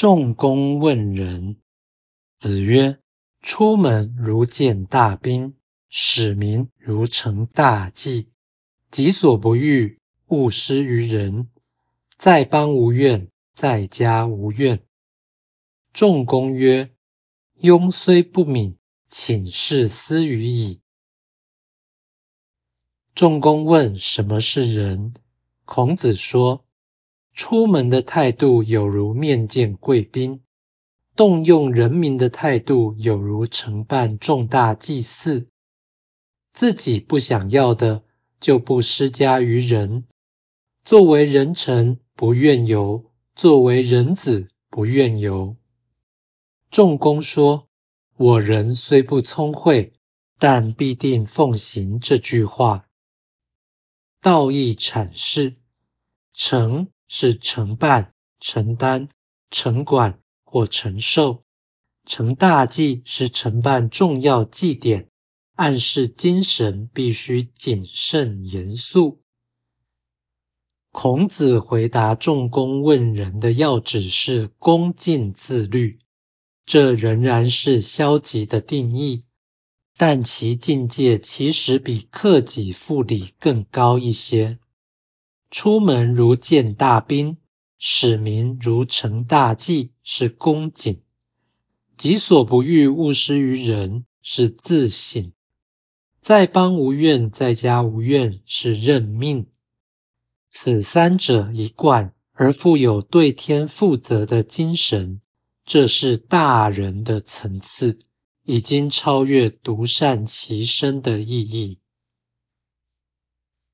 仲弓问仁。子曰：“出门如见大宾，使民如承大祭。己所不欲，勿施于人。在邦无怨，在家无怨。”仲弓曰：“庸虽不敏，请事斯语矣。”仲弓问：“什么是仁？”孔子说：“出门的态度有如面见贵宾，动用人民的态度有如承办重大祭祀。自己不想要的，就不施加于人。作为人臣，不愿由；作为人子，不愿由。”仲弓说：“我人虽不聪慧，但必定奉行这句话。”道义阐释：承是承办、承担、承管或承受；承大祭是承办重要祭典，暗示精神必须谨慎严肃。孔子回答仲弓问仁的要旨是恭敬自律，这仍然是消极的定义。但其境界其实比克己复礼更高一些。出门如见大宾，使民如承大祭，是恭谨；己所不欲，勿施于人，是自省；在邦无怨，在家无怨，是认命。此三者一贯而富有对天负责的精神，这是大人的层次。已经超越独善其身的意义。